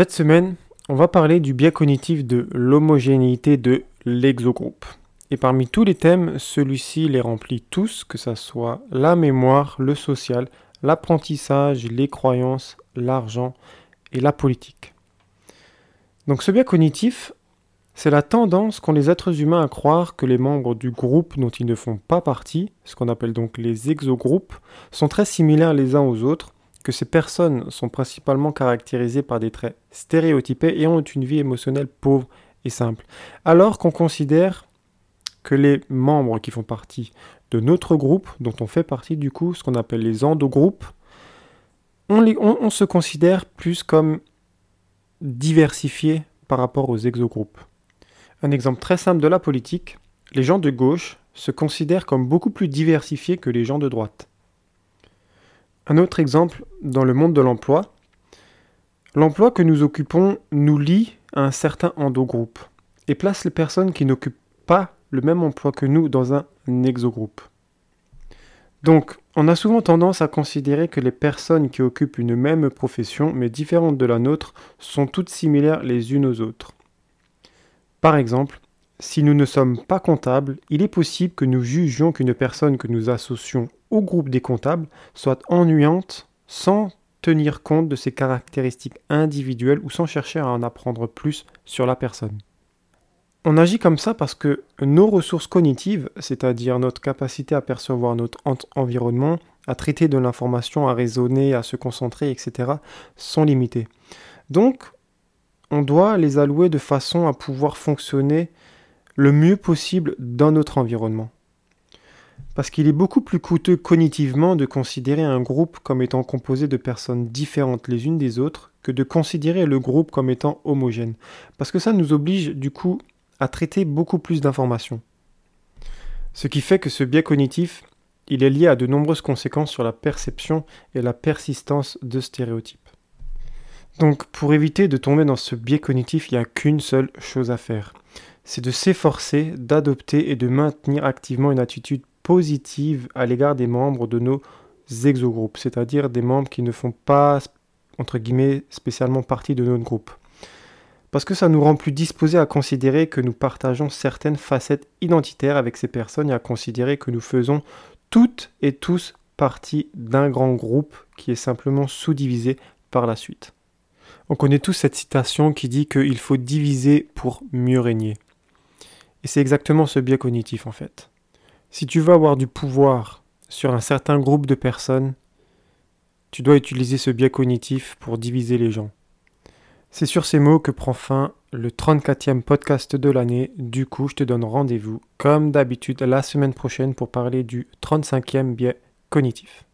Cette semaine, on va parler du biais cognitif de l'homogénéité de l'exogroupe. Et parmi tous les thèmes, celui-ci les remplit tous, que ce soit la mémoire, le social, l'apprentissage, les croyances, l'argent et la politique. Donc ce biais cognitif, c'est la tendance qu'ont les êtres humains à croire que les membres du groupe dont ils ne font pas partie, ce qu'on appelle donc les exogroupes, sont très similaires les uns aux autres, que ces personnes sont principalement caractérisées par des traits stéréotypés et ont une vie émotionnelle pauvre et simple. Alors qu'on considère que les membres qui font partie de notre groupe, dont on fait partie du coup, ce qu'on appelle les endogroupes, on, se considère plus comme diversifiés par rapport aux exogroupes. Un exemple très simple de la politique, les gens de gauche se considèrent comme beaucoup plus diversifiés que les gens de droite. Un autre exemple dans le monde de l'emploi, l'emploi que nous occupons nous lie à un certain endogroupe et place les personnes qui n'occupent pas le même emploi que nous dans un exogroupe. Donc, on a souvent tendance à considérer que les personnes qui occupent une même profession mais différentes de la nôtre sont toutes similaires les unes aux autres. Par exemple, si nous ne sommes pas comptables, il est possible que nous jugions qu'une personne que nous associons au groupe des comptables soit ennuyante sans tenir compte de ses caractéristiques individuelles ou sans chercher à en apprendre plus sur la personne. On agit comme ça parce que nos ressources cognitives, c'est-à-dire notre capacité à percevoir notre environnement, à traiter de l'information, à raisonner, à se concentrer, etc., sont limitées. Donc, on doit les allouer de façon à pouvoir fonctionner le mieux possible dans notre environnement. Parce qu'il est beaucoup plus coûteux cognitivement de considérer un groupe comme étant composé de personnes différentes les unes des autres que de considérer le groupe comme étant homogène. Parce que ça nous oblige du coup à traiter beaucoup plus d'informations. Ce qui fait que ce biais cognitif, il est lié à de nombreuses conséquences sur la perception et la persistance de stéréotypes. Donc pour éviter de tomber dans ce biais cognitif, il n'y a qu'une seule chose à faire. C'est de s'efforcer d'adopter et de maintenir activement une attitude positive à l'égard des membres de nos exogroupes, c'est-à-dire des membres qui ne font pas, entre guillemets, spécialement partie de notre groupe parce que ça nous rend plus disposés à considérer que nous partageons certaines facettes identitaires avec ces personnes et à considérer que nous faisons toutes et tous partie d'un grand groupe qui est simplement sous-divisé par la suite. On connaît tous cette citation qui dit qu'il faut diviser pour mieux régner. Et c'est exactement ce biais cognitif en fait. Si tu veux avoir du pouvoir sur un certain groupe de personnes, tu dois utiliser ce biais cognitif pour diviser les gens. C'est sur ces mots que prend fin le 34e podcast de l'année. Du coup, je te donne rendez-vous, comme d'habitude, la semaine prochaine pour parler du 35e biais cognitif.